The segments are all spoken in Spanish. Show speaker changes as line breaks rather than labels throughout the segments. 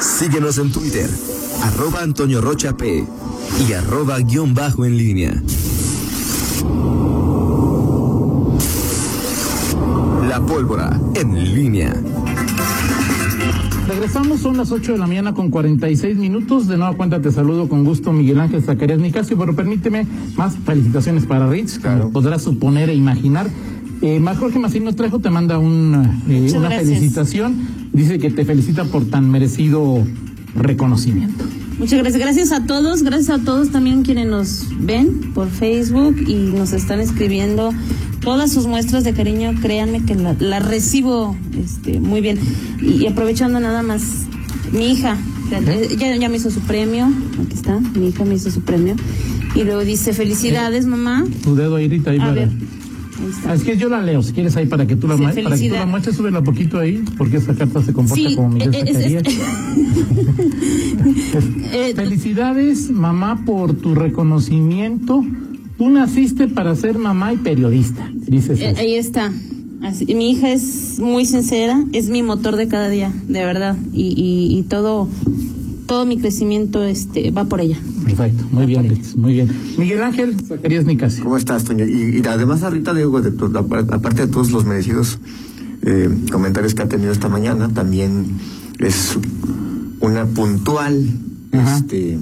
Síguenos en Twitter, arroba Antonio Rocha P y arroba guion bajo en línea. La pólvora en línea.
Regresamos, son las 8 de la mañana con 46 minutos. De nueva cuenta te saludo con gusto, Miguel Ángel Zacarías Nicasio, pero permíteme más felicitaciones para Ritz, como podrás suponer e imaginar. Eh, más Jorge Macín nos trajo, te manda un, eh, una
gracias.
felicitación. Dice que te felicita por tan merecido reconocimiento.
Muchas gracias. Gracias a todos, gracias a todos también quienes nos ven por Facebook y nos están escribiendo todas sus muestras de cariño. Créanme que la, la recibo este, muy bien. Y, y aprovechando nada más, mi hija, ya, ya me hizo su premio. Aquí está, mi hija me hizo su premio. Y luego dice, felicidades, mamá.
Tu dedo ahí, Rita, ahí
A
para-
ver.
Es que yo la leo, si quieres ahí para que tú la,
Sí,
mue- para que tú la
felicidad.
muestres, súbela poquito ahí, porque esa carta se comporta
Sí,
como Miguel
eh, es- es-. Eh,
Felicidades, mamá, por tu reconocimiento. Tú naciste para ser mamá y periodista, dices.
Eh, ahí está. Así- mi hija es muy sincera, es mi motor de cada día, de verdad. Y, y, y todo, todo mi crecimiento este, va por ella.
Perfecto, muy bien, muy bien. Miguel Ángel Zacarías Nicasio.
¿Cómo estás, Toño? Y, y además ahorita digo, de apar- aparte de todos los merecidos eh, comentarios que ha tenido esta mañana, también es una puntual
Ajá.
este,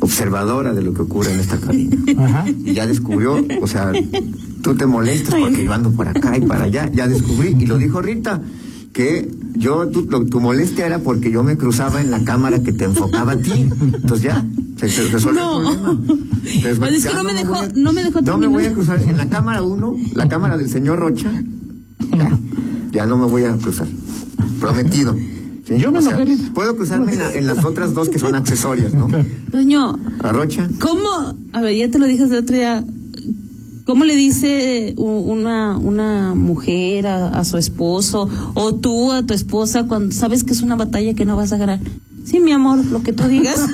observadora de lo que ocurre en esta cabina.
Ajá.
Y ya descubrió, o sea, tú te molestas porque yo ando por acá y para allá, ya descubrí, y lo dijo Rita, que yo, tu, tu molestia era porque yo me cruzaba en la cámara que te enfocaba a ti. Entonces ya, se, se resolvió
No.
el problema. Entonces,
Pues es que no me dejó-
voy a-
no me dejó
No me voy a cruzar en la cámara uno, la cámara del señor Rocha, ya, ya no me voy a cruzar. Prometido. ¿sí?
Yo me
O sea, puedo cruzarme en, la- en las otras dos que son accesorias, ¿no?
Doño,
A Rocha.
¿cómo? A ver, ya te lo dije el otro día. ¿Cómo le dice una, una mujer a, a su esposo o tú a tu esposa cuando sabes que es una batalla que no vas a ganar? Sí, mi amor, lo que tú digas.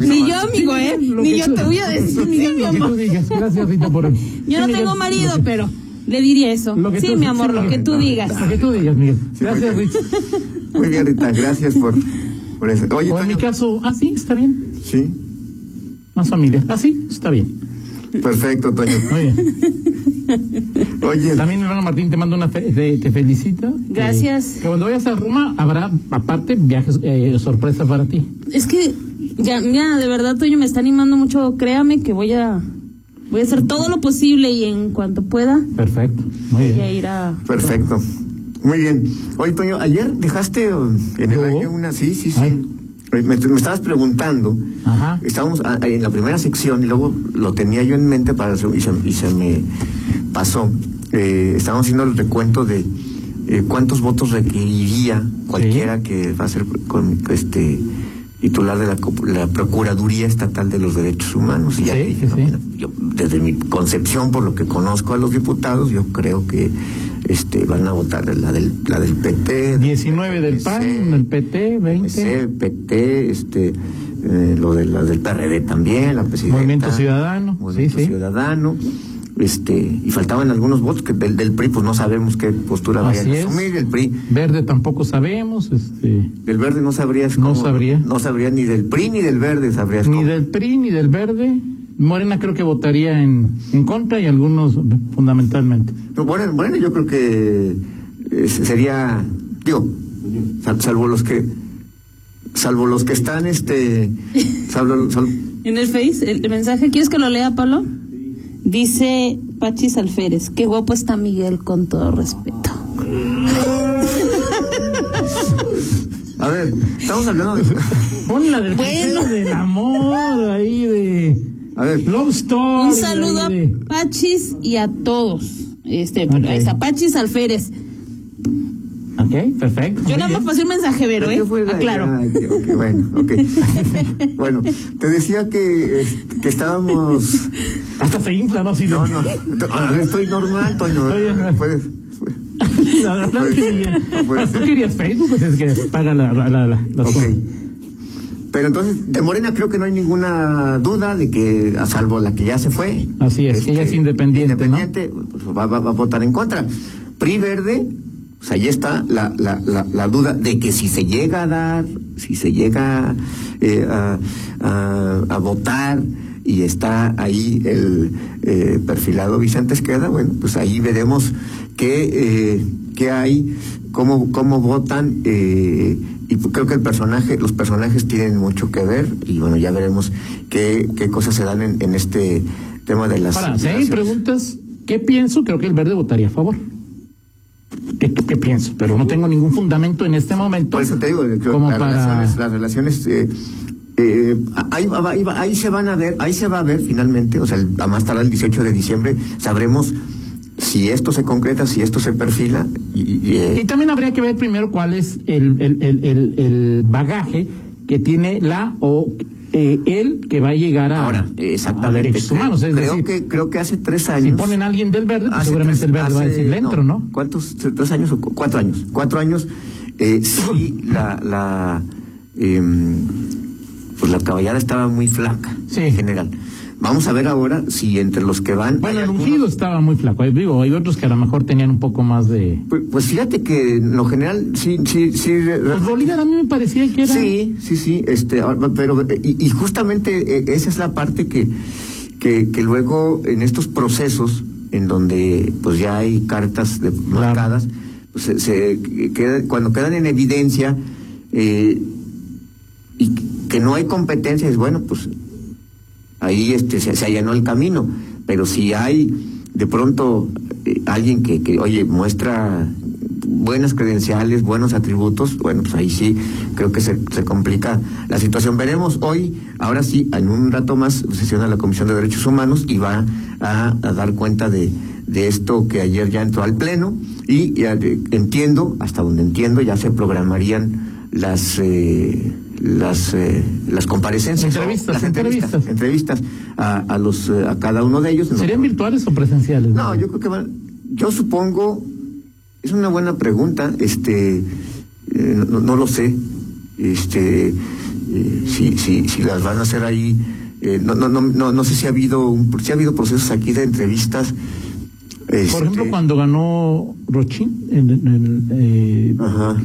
Ni yo, amigo, ¿eh? Ni yo te voy a decir, mi
Lo que tú
amor.
digas. Gracias, Rita, por
Yo no tengo marido, pero le diría eso. Sí,
tú-
mi amor,
sí,
lo que tú digas.
Lo que tú digas, Miguel. Gracias,
muy
Ritz.
Muy bien, Rita, gracias por, por eso. Oye,
O en mi caso, ah, sí, está bien.
Sí,
Más familia. Ah, sí, está bien.
perfecto, Toño.
Muy bien.
Oye,
También mi hermano Martín te manda una fe- te, te felicita.
Gracias.
Que, que cuando vayas a Roma habrá aparte viajes eh, sorpresa para ti.
Es que, ya, mira, de verdad, Toño, me está animando mucho. Créame que voy a, voy a hacer todo lo posible y en cuanto pueda,
Perfecto. Muy
voy a
bien.
ir a.
perfecto. Muy bien. Oye, Toño, ayer dejaste uh, en el
¿Yo?
aire una... Sí, sí, sí.
Ay.
Me, me estabas preguntando.
Ajá.
Estábamos en la primera sección y luego lo tenía yo en mente para y se, y se me pasó. Eh, estábamos haciendo el recuento de eh, cuántos votos requeriría cualquiera que va a ser con, este titular de la, Procuraduría Estatal de los Derechos Humanos. Y ya
Sí,
dije,
sí,
no,
sí.
yo, desde mi concepción, por lo que conozco a los diputados, yo creo que este van a votar la del, la del PT.
19 del
PC,
PAN, del PT, 20.
PC, PT, este, eh, lo de la del PRD también, la presidenta.
Movimiento Ciudadano,
Movimiento
sí, sí.
Ciudadano. Este, y faltaban algunos votos que del, del PRI, pues no sabemos qué postura vayan
Así
a
es.
asumir. El PRI,
Verde tampoco sabemos, este,
del verde no sabrías
No
cómo-
sabría.
No sabría ni del PRI ni del verde sabrías
ni
cómo.
del PRI ni del Verde. Morena creo que votaría en, en contra y algunos fundamentalmente.
No, bueno, bueno, yo creo que eh, sería, digo, sal- salvo los que, salvo los que están, este, salvo, salvo-
En el Face, el, el mensaje, ¿quieres que lo lea, Pablo? Dice Pachis Alférez, qué guapo está Miguel, con todo respeto.
a ver, estamos hablando de,
Pon la del,
Bueno.
del amor ahí de
a ver,
Story.
Un saludo a Pachis y a todos. Este,
Ok.
ahí está Pachis Alférez.
Ok, perfecto.
Yo nada más pasé un mensaje, Vero, ¿eh?
¿Qué fue la-
Aclaro.
Ay, qué- ok, bueno, ok. bueno, te decía que, eh, que estábamos.
Hasta se infla, ¿no? Sí,
No, no, no, estoy normal, Toño.
Oye,
Puedes.
Adelante, Miguel.
No puede
¿Tú
ser.
querías Facebook? Pues es que paga la, la, la, la- la
Ok.
suma.
Pero entonces, de Morena creo que no hay ninguna duda de que, a salvo la que ya se fue. este,
Así es, que ella es independiente, ¿no?
Independiente, pues, va, va- va a votar en contra. PRI Verde, Pues ahí está la, la, la, la duda de que si se llega a dar, si se llega eh, a, a, a votar y está ahí el eh, perfilado Vicente Esqueda, bueno, pues ahí veremos qué, eh, qué hay, cómo, cómo votan, eh, y creo que el personaje, los personajes tienen mucho que ver, y bueno, ya veremos qué, qué cosas se dan en, en este tema de las.
Para, si hay preguntas, ¿qué pienso? Creo que el verde votaría a favor. ¿Qué, qué, qué pienso? Pero no tengo ningún fundamento en este momento.
Por eso te digo,
como
las,
para...
relaciones, las relaciones eh, eh, ahí, ahí, ahí se van a ver, ahí se va a ver finalmente, o sea, el- a más tardar el 18 de diciembre sabremos si esto se concreta, si esto se perfila y, eh,
Y también habría que ver primero cuál es el, el, el, el, bagaje que tiene la o eh, él que va a llegar a,
ahora
a
exactamente
derechos
creo,
humanos. Es
creo
decir,
que creo que hace tres
si
años
ponen a alguien del verde, pues seguramente
tres-
el verde va a decir le entro, ¿no?
¿Cuántos? ¿Tres años o cu- cuatro años? Cuatro años, eh, sí, la, la, em, pues la caballada estaba muy flaca,
Sí.
en general. Vamos a ver ahora si entre los que van...
Bueno, el
algunos-
ungido estaba muy flaco. Ahí digo, hay otros que a lo mejor tenían un poco más de.
Pues, pues fíjate que en lo general sí, sí, sí.
Pues Bolívar a mí me parecía que era.
Sí, sí, sí, este, ahora, pero y, y justamente eh, esa es la parte que, que, que luego en estos procesos en donde pues ya hay cartas de- marcadas, pues, se, se queda- cuando quedan en evidencia eh, y que no hay competencia, es bueno, pues ahí este se, allanó el camino, pero si hay de pronto eh, alguien que, que, oye, muestra buenas credenciales, buenos atributos, bueno, pues ahí sí creo que se, se complica la situación. Veremos hoy, ahora sí, en un rato más sesiona la Comisión de Derechos Humanos y va a, a dar cuenta de, de esto que ayer ya entró al Pleno y de- entiendo, hasta donde entiendo, ya se programarían las... eh, las eh, las comparecencias
Entrevistas,
o las
entrevistas.
entrevistas a, a los eh, a cada uno de ellos
¿Serían virtuales o presenciales?
no yo creo que van yo supongo es una buena pregunta este eh, no, no lo sé este eh, si, si si las van a hacer ahí eh, no, no no no no sé si ha habido un, si ha habido procesos aquí de entrevistas
Por ejemplo,
este,
cuando ganó Rochín, en- en el, eh,
ajá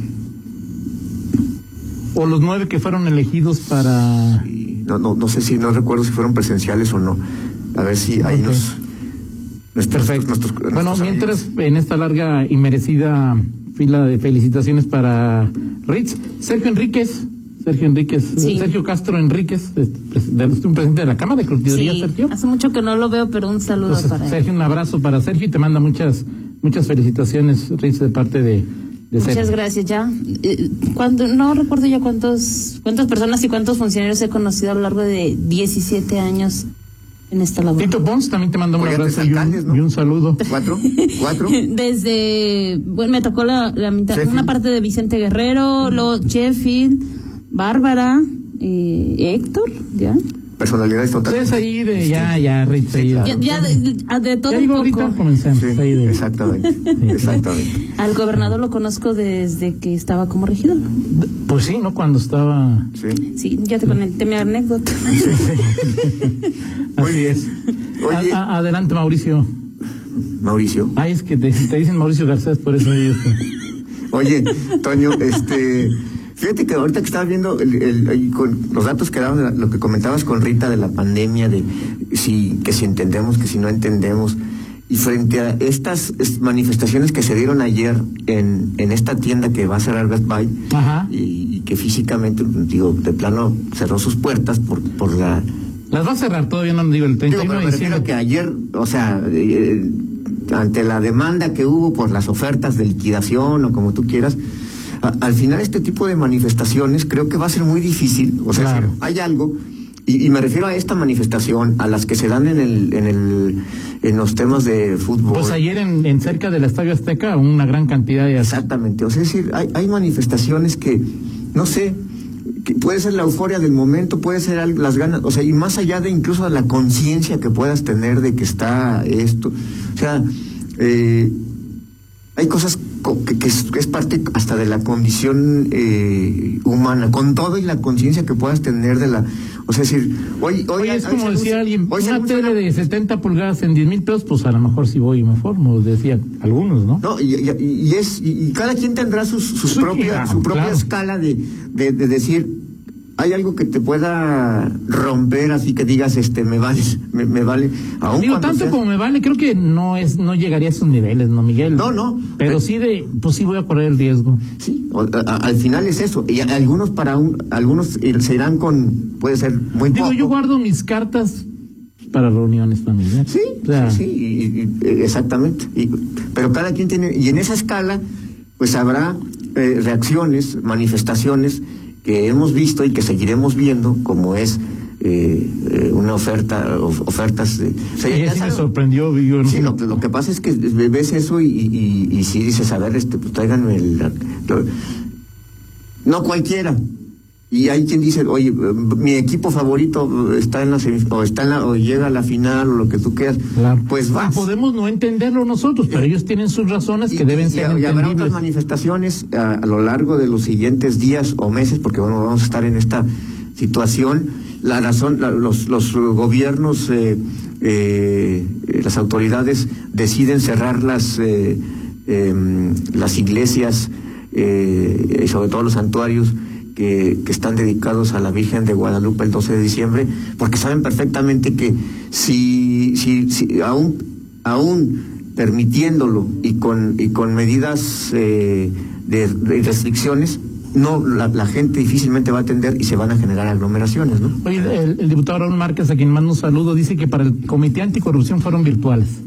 o los nueve que fueron elegidos para.
y no, no, no sé si, no recuerdo si fueron presenciales o no. A ver si ahí
Ok.
nos... nuestros-
Perfecto.
nuestros-
bueno,
nuestros
mientras
amigos.
en esta larga y merecida fila de felicitaciones para Ritz, Sergio Enríquez, Sergio Enríquez,
Sí.
Sergio Castro Enríquez, un presidente de la Cámara de Curtiduría,
Sí,
Sergio.
hace mucho que no lo veo, pero un saludo
Entonces,
para él.
Sergio, un abrazo para Sergio y te manda muchas muchas felicitaciones, Ritz, de parte de, de
Muchas gracias, ya. Eh, Cuando, no recuerdo ya cuántos, cuántas personas y cuántos funcionarios he conocido a lo largo de 17 años en esta labor.
Tito Pons también te manda un abrazo y un,
¿no?
y un saludo.
¿Cuatro? ¿Cuatro?
Desde, bueno, me tocó la, la mitad,
Sheffield.
una parte de Vicente Guerrero, luego Sheffield, Bárbara, eh, Héctor, ¿ya?
Personalidades totales.
Ustedes ahí de ya, ya, Ritz, ahí.
Ya, ya de, de- todo
Ya
un
digo,
poco.
ahorita comencemos.
Sí,
ahí de-
exactamente, exactamente.
Al gobernador lo conozco desde que estaba como regidor.
Pues sí, ¿no? Cuando estaba.
Sí.
Sí, ya te conté mi anécdota.
Muy bien. Oye,
A- a- adelante, Mauricio.
Mauricio.
Ay, es que te, te dicen Mauricio Garcés, por eso ellos.
Oye, Toño, este, fíjate que ahorita que estaba viendo el, con los datos que daban, lo que comentabas con Rita de la pandemia, de si, que si entendemos, que si no entendemos, y frente a estas es- manifestaciones que se dieron ayer en, en esta tienda que va a cerrar Best Buy, y, y que físicamente, digo, de plano cerró sus puertas por, por la
Las va a cerrar todavía, no digo el
Digo,
31
pero
de
me refiero que ayer, o sea, eh, ante la demanda que hubo por las ofertas de liquidación o como tú quieras, a- al final este tipo de manifestaciones creo que va a ser muy difícil. O sea,
Claro.
si hay algo, y, y me refiero a esta manifestación, a las que se dan en el, en el, en los temas de fútbol.
Pues ayer en, en cerca del Estadio Azteca, una gran cantidad de.
Exactamente, o sea, es decir, hay, hay manifestaciones que, no sé, que puede ser la euforia del momento, puede ser las ganas, o sea, y más allá de incluso la conciencia que puedas tener de que está esto, o sea, eh, hay cosas co- que, que es, que es parte hasta de la condición eh, humana, con todo y la conciencia que puedas tener de la, O sea, es decir, hoy, hoy,
es
hoy
como decía alguien,
hoy
una tele de 70 pulgadas en 10 mil pesos, pues a lo mejor sí voy y me formo, decían algunos, ¿no?
No, y, y- y es, y, y cada quien tendrá sus, sus
Sí,
propia,
claro,
su propia
claro.
escala de, de, de decir, hay algo que te pueda romper así que digas, este, me vale, me, me vale. Aún
Digo, tanto
seas-
como me vale, creo que no es, no llegaría a esos niveles, ¿no, Miguel?
No, no.
Pero
Pe-
sí de, pues sí voy a correr el riesgo.
Sí, o- a- al final es eso. Y a- algunos para un, algunos ir- se irán con, puede ser muy
Digo,
poco.
yo guardo mis cartas para reuniones familiares.
Sí,
O sea,
sí, sí, y- y- eh, exactamente. Y- pero cada quien tiene, y en esa escala, pues habrá eh, reacciones, manifestaciones que hemos visto y que seguiremos viendo, como es eh, eh, una oferta, of- ofertas de. o sea,
ella sí me sorprendió. yo
Sí, lo, lo que pasa es que ves eso y, y, sí dices, a ver, este, pues tráiganme el... lo- no cualquiera. Y hay quien dice, oye, eh, mi equipo favorito está en la o está en la, o llega a la final o lo que tú quieras.
Claro.
Pues
Y
vas.
Podemos no entenderlo nosotros, pero ellos tienen sus razones que
Y-
deben
y-
ser
y habrá otras manifestaciones a, a lo largo de los siguientes días o meses, porque bueno, vamos a estar en esta situación. La razón, la- los, los gobiernos, eh, eh, eh, las autoridades deciden cerrar las, eh, em, las iglesias eh, y sobre todo los santuarios que, están dedicados a la Virgen de Guadalupe el 12 de diciembre, porque saben perfectamente que si, si, aún, aún permitiéndolo y con, y con medidas eh, de, restricciones, no la, la gente difícilmente va a atender y se van a generar aglomeraciones, ¿no?
Oye, el, el diputado Raúl Márquez, a quien mando un saludo, dice que para el Comité Anticorrupción fueron virtuales.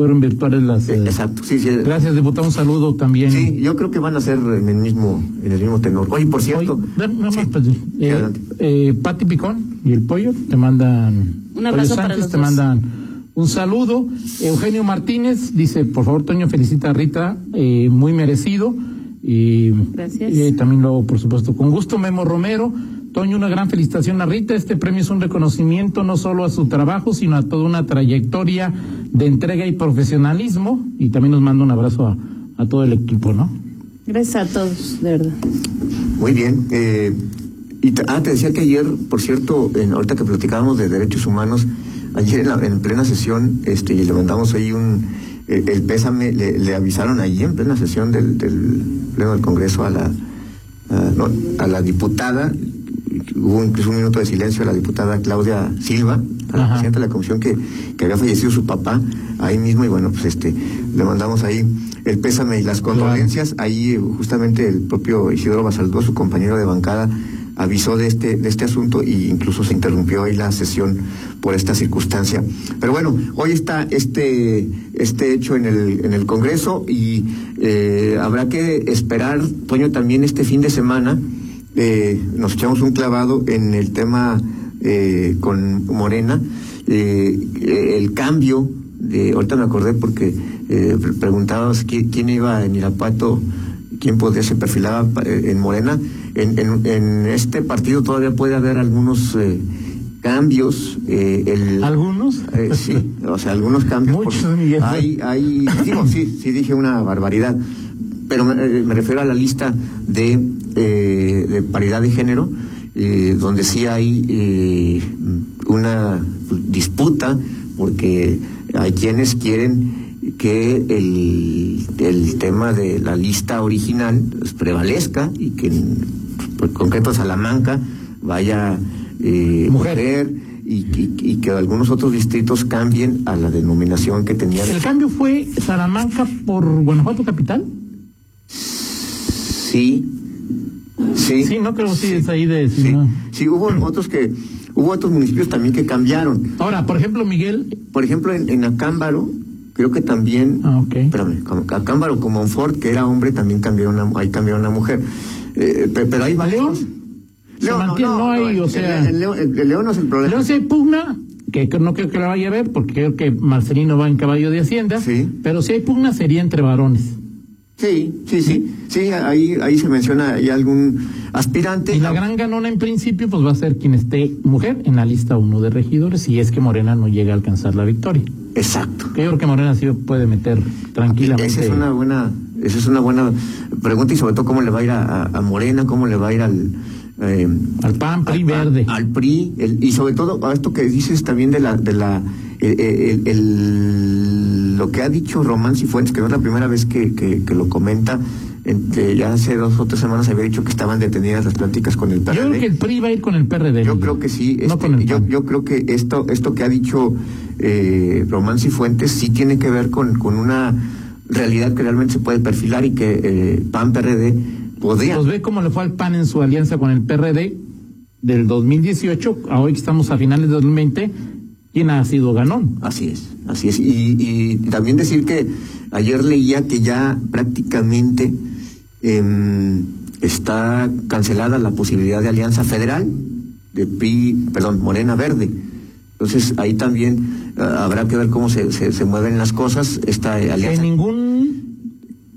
Fueron virtuales las...
Eh,
eh,
Exacto, sí, sí.
Gracias, diputado. Un saludo también.
Sí, yo creo que van a ser en el mismo, en el mismo tenor. Oye, por cierto,
Oye, nada más,
sí.
pues, eh,
adelante.
eh, Pati Picón y el pollo te mandan.
Un abrazo
Pollo
para
Sánchez
los
te
dos.
mandan un saludo. Eugenio Martínez dice: Por favor, Toño, felicita a Rita, eh, muy merecido. Y
Gracias.
eh, también luego, por supuesto, con gusto, Memo Romero. Toño, una gran felicitación a Rita. Este premio es un reconocimiento no solo a su trabajo, sino a toda una trayectoria de entrega y profesionalismo. Y también nos manda un abrazo a, a todo el equipo, ¿no?
Gracias a todos, de verdad.
Muy bien. eh, y te, ah, te decía que ayer, por cierto, en, ahorita que platicábamos de derechos humanos, ayer en, la- en plena sesión, este, y le mandamos ahí un, el, el pésame, le, le avisaron ahí en plena sesión del, del Pleno del Congreso a la, a, no, a la diputada, hubo incluso un minuto de silencio a la diputada Claudia Silva, a la
Ajá.
presidenta de la comisión que, que había fallecido su papá ahí mismo, y bueno, pues este, le mandamos ahí el pésame y las condolencias. Ahí eh, justamente el propio Isidoro Basaldúa, su compañero de bancada, avisó de este, de este asunto e incluso se interrumpió ahí la sesión por esta circunstancia. Pero bueno, hoy está este, este hecho en el, en el Congreso y eh, habrá que esperar, Toño, también este fin de semana. Eh, nos echamos un clavado en el tema eh, con Morena, eh, el cambio de, ahorita me acordé porque eh, pre- preguntabas qui- quién iba en Irapuato, quién podría se perfilaba en Morena. En, en, en este partido todavía puede haber algunos cambios. eh, el,
¿Algunos?
eh, sí, o sea, algunos cambios.
Muchos, Miguel.
Hay, hay, digo, sí, sí dije una barbaridad, pero me, me refiero a la lista de, eh, de paridad de género, eh, donde sí hay eh, una disputa, porque hay quienes quieren que el, el tema de la lista original pues, prevalezca y que en, por concreto Salamanca vaya eh,
Mujer.
mujer y, y- y que algunos otros distritos cambien a la denominación que tenían.
¿El cambio fue Salamanca por Guanajuato Capital?
Sí, sí.
Sí, no creo que sí es ahí de... si
Sí,
no.
sí, hubo otros que, hubo otros municipios también que cambiaron.
Ahora, por ejemplo, Miguel...
Por ejemplo, en, en Acámbaro, creo que también,
Ah, ok.
espérame, como Acámbaro como Monfort, que era hombre, también cambiaron a, ahí cambiaron a mujer. Eh, pe- pero hay varios.
Se mantiene, no hay, o
el-
sea-
El, León- el- el León no es el problema.
Luego si hay pugna, que que no creo que la vaya a ver, porque creo que Marcelino va en caballo de Hacienda,
Sí.
pero si hay pugna sería entre varones.
Sí, sí, sí. Sí, ahí, ahí se menciona hay algún aspirante.
Y la gran ganona en principio pues va a ser quien esté mujer en la lista uno de regidores, si es que Morena no llega a alcanzar la victoria.
Exacto.
Que yo creo que Morena sí puede meter tranquilamente.
Esa es una buena, esa es una buena pregunta y sobre todo cómo le va a ir a, Morena, cómo le va a ir al, eh,
al PAN, PRI,
al,
verde.
Al PRI, el, y sobre todo a esto que dices también de la, de la, el, el, lo que ha dicho Román Cifuentes, que no es la primera vez que, que, que lo comenta, entre, ya hace dos o tres semanas había dicho que estaban detenidas las pláticas con el PRD.
Yo creo que el PRI va a ir con el PRD.
Yo creo que sí.
No
este,
con el
yo, yo creo que esto, esto que ha dicho eh, Román Cifuentes sí tiene que ver con, con una realidad que realmente se puede perfilar y que eh, PAN PRD podría.
Pues ve cómo le fue al PAN en su alianza con el PRD del 2018 a hoy que estamos a finales de 2020. ¿Quién ha sido ganón?
Así es, así es. Y, y también decir que ayer leía que ya prácticamente eh, está cancelada la posibilidad de alianza federal de PRI, perdón, Morena Verde. Entonces ahí también uh, habrá que ver cómo se, se, se, mueven las cosas. Esta alianza.
En ningún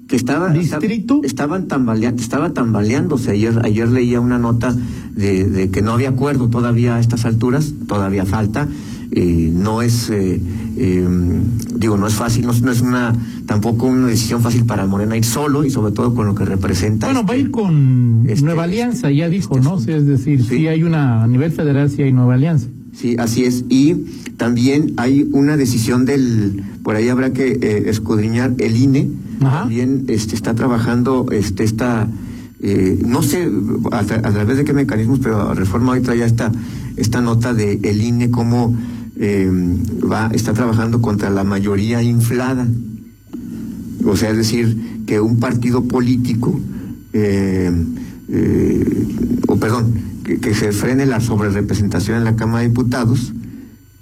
que estaba,
distrito
estaba, estaban tambaleando, estaba tambaleándose. Ayer, ayer leía una nota de, de, que no había acuerdo todavía a estas alturas, todavía falta. Eh, no es, eh, eh, digo, no es fácil, no, no, es una, tampoco una decisión fácil para Morena ir solo y sobre todo con lo que representa.
Bueno,
este,
va a ir con
este,
Nueva Alianza, ya dijo,
este
¿no? Sí, es decir,
sí.
sí hay una, a nivel federal sí hay Nueva Alianza.
Sí, así es. Y también hay una decisión del, por ahí habrá que eh, escudriñar el INE.
Ajá.
También este, está trabajando este, esta, eh, no sé a, a, través de qué mecanismos, pero Reforma hoy traía esta, esta nota de el INE cómo eh, va, está trabajando contra la mayoría inflada. O sea, es decir, que un partido político, eh, o perdón, que, que, se frene la sobrerepresentación en la Cámara de Diputados,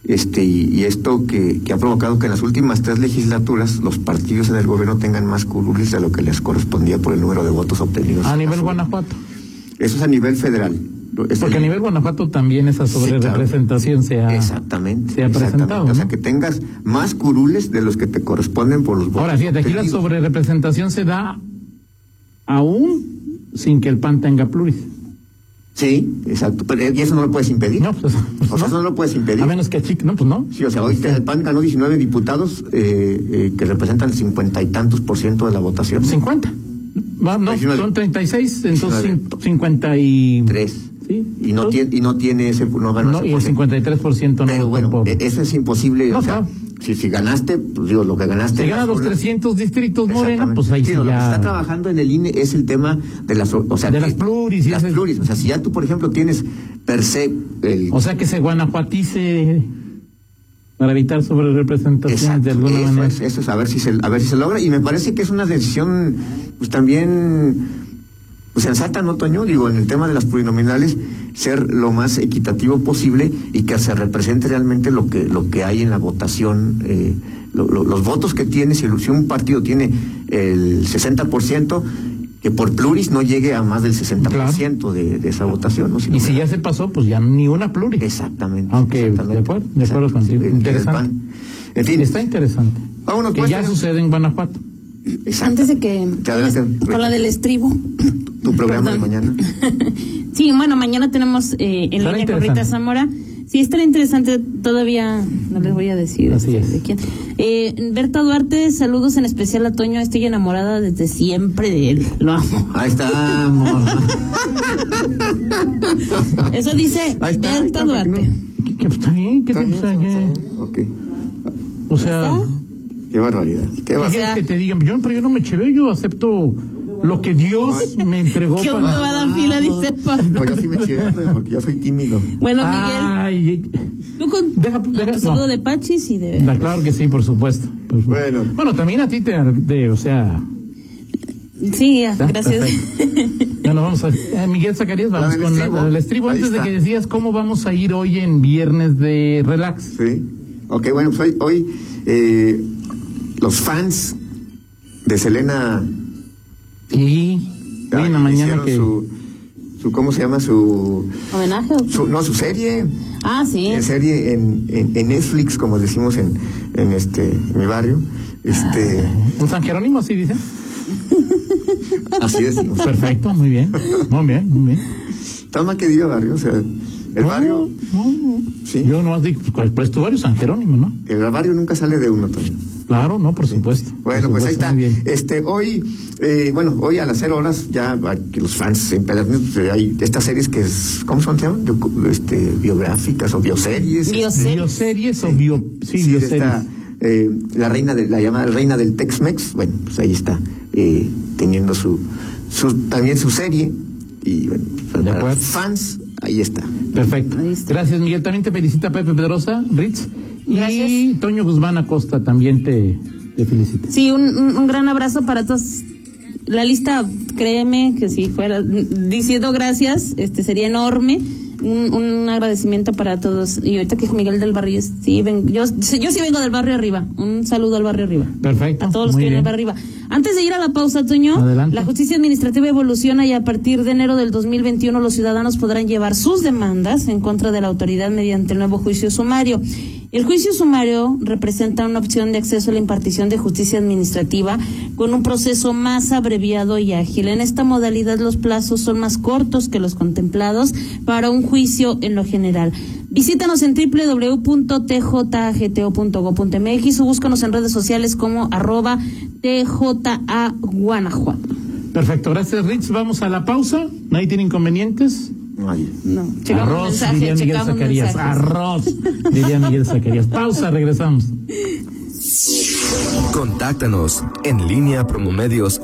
este, y, y esto que, que, ha provocado que en las últimas tres legislaturas los partidos en el gobierno tengan más curules de lo que les correspondía por el número de votos obtenidos.
A nivel Guanajuato.
Eso es a nivel federal.
Es Porque el... a nivel Guanajuato también esa sobrerepresentación se ha,
exactamente,
se ha
exactamente.
presentado. ¿no?
O sea, que tengas más curules de los que te corresponden por los votos.
Ahora, fíjate, aquí la sobrerepresentación se da aún sin que el PAN tenga pluris.
Sí, exacto. Pero y eso no lo puedes impedir.
No, pues, pues
o sea,
no.
eso no lo puedes impedir.
A menos que chic, no, pues no.
Sí, o sea, hoy el PAN ganó 19 diputados eh, eh, que representan el cincuenta y tantos por ciento de la votación.
50. No, no
19.
son 36, entonces 50 y...
Tres.
Sí.
Y no, tiene, y no tiene ese. No, ganó
no
ese
y el 53% no.
Pero bueno,
tampoco.
eso es imposible.
No,
o sea, si, si ganaste, pues digo, lo que ganaste.
Si gana los 300 distritos Morena, pues ahí sí,
sí Lo que
ya...
está trabajando en el INE es el tema de las, o sea,
de
que,
las pluris.
las pluris. O sea, si ya tú, por ejemplo, tienes per se. El...
O sea, que se guanajuatice para evitar sobre representaciones de alguna
eso
manera.
Es, eso es a ver si se a ver si se logra y me parece que es una decisión pues también pues, sensata, ¿no, Toño? Digo, en el tema de las plurinominales, ser lo más equitativo posible y que se represente realmente lo que, lo que hay en la votación, eh, lo, lo, los votos que tiene, si un partido tiene el 60%, que por pluris no llegue a más del 60% claro. de, de, esa votación. ¿no?
Si y si ya se pasó, pues ya ni una pluris.
Exactamente.
Aunque,
exactamente,
de acuerdo, de acuerdo contigo. Interesante.
En fin.
Está interesante.
Vámonos,
que
pues,
ya sucede en Guanajuato.
Antes de que con la del estribo.
Tu programa Perdón. de mañana.
sí, bueno, mañana tenemos eh, en línea con Rita Zamora. Sí, estará interesante, todavía no les voy a decir
Así es.
de quién. Eh, Berta Duarte, saludos en especial a Toño, estoy enamorada desde siempre de él, lo amo.
Ahí estamos.
Eso dice
está,
Berta
está,
Duarte.
¿Qué, qué, está bien? ¿Qué
Está bien,
pasa? ¿Qué?
Ok.
O sea,
Qué barbaridad. Qué
¿qué
barbaridad.
que te digan? Yo, pero yo no me cheve, yo acepto lo que Dios me entregó
¿Qué
para...
me va a dar fila? Dice
No, yo sí me siento porque yo soy tímido.
Bueno, Miguel,
Ay,
tú con
deja- deja-
tu saludo
no.
de Pachis y de...
Da, claro que sí, por supuesto. Pues,
Bueno.
Bueno, también a ti te, te- o sea,
Sí, ya, gracias.
Bueno, vamos a eh, Miguel Zacarías, vamos
La
con la-
estribo.
la del estribo. Antes de
está.
que decías cómo vamos a ir hoy en viernes de relax.
Sí. Ok, bueno, pues hoy, hoy eh, los fans de Selena ya
la mañana
hicieron
que...
su, su, ¿cómo se llama? Su,
¿Homenaje? o qué?
su no, su serie.
Ah, sí.
En serie en, en, en Netflix, como decimos en, en este en mi barrio. Este,
¿Un San Jerónimo así dice?
así decimos.
Perfecto, muy bien. Muy bien, muy bien.
Mal que diga barrio, o sea, el barrio,
No, no.
Sí.
Yo no digo, pues, ¿cuál es tu barrio? San Jerónimo, ¿no?
el barrio nunca sale de uno también.
Claro, no, por supuesto.
Bueno,
Por
pues ahí está. Este, hoy Eh, bueno, hoy a las cero horas ya que los fans empedernidos, pues, hay estas series que es, ¿cómo se llaman? Docu- Este, biográficas o bioseries.
Bioseries.
Bioseries o bio, sí,
Sí,
bioseries.
está, eh, la reina de la llamada reina del Tex-Mex, bueno, pues ahí está eh, teniendo su, su también su serie y bueno,
De
para fans ahí está.
Perfecto.
Ahí está.
Gracias, Miguel. También te felicita Pepe Pedrosa, Ritz. Y
Gracias.
Toño Guzmán Acosta también te, te felicita.
Sí, un, un- gran abrazo para todos. La lista, créeme que si fuera diciendo gracias, este sería enorme. Un, un agradecimiento para todos. Y ahorita que Miguel del Barrio, sí, ven- yo, yo sí vengo del barrio arriba. Un saludo al barrio arriba.
Perfecto.
A todos los que vienen del barrio arriba. Antes de ir a la pausa, Toño,
Adelante.
la justicia administrativa evoluciona y a partir de enero del 2021 los ciudadanos podrán llevar sus demandas en contra de la autoridad mediante el nuevo juicio sumario. El juicio sumario representa una opción de acceso a la impartición de justicia administrativa con un proceso más abreviado y ágil. En esta modalidad los plazos son más cortos que los contemplados para un juicio en lo general. Visítanos en www.tjagto.go.mx o búscanos en redes sociales como arroba TJA Guanajuato.
Perfecto. Gracias, Ritz. Vamos a la pausa. ¿Nadie tiene inconvenientes?
Nadie.
No, checamos
Arroz,
mensajes,
diría Miguel Zacarías. Arroz, diría Miguel Zacarías. Pausa, regresamos.
Contáctanos en línea promomedios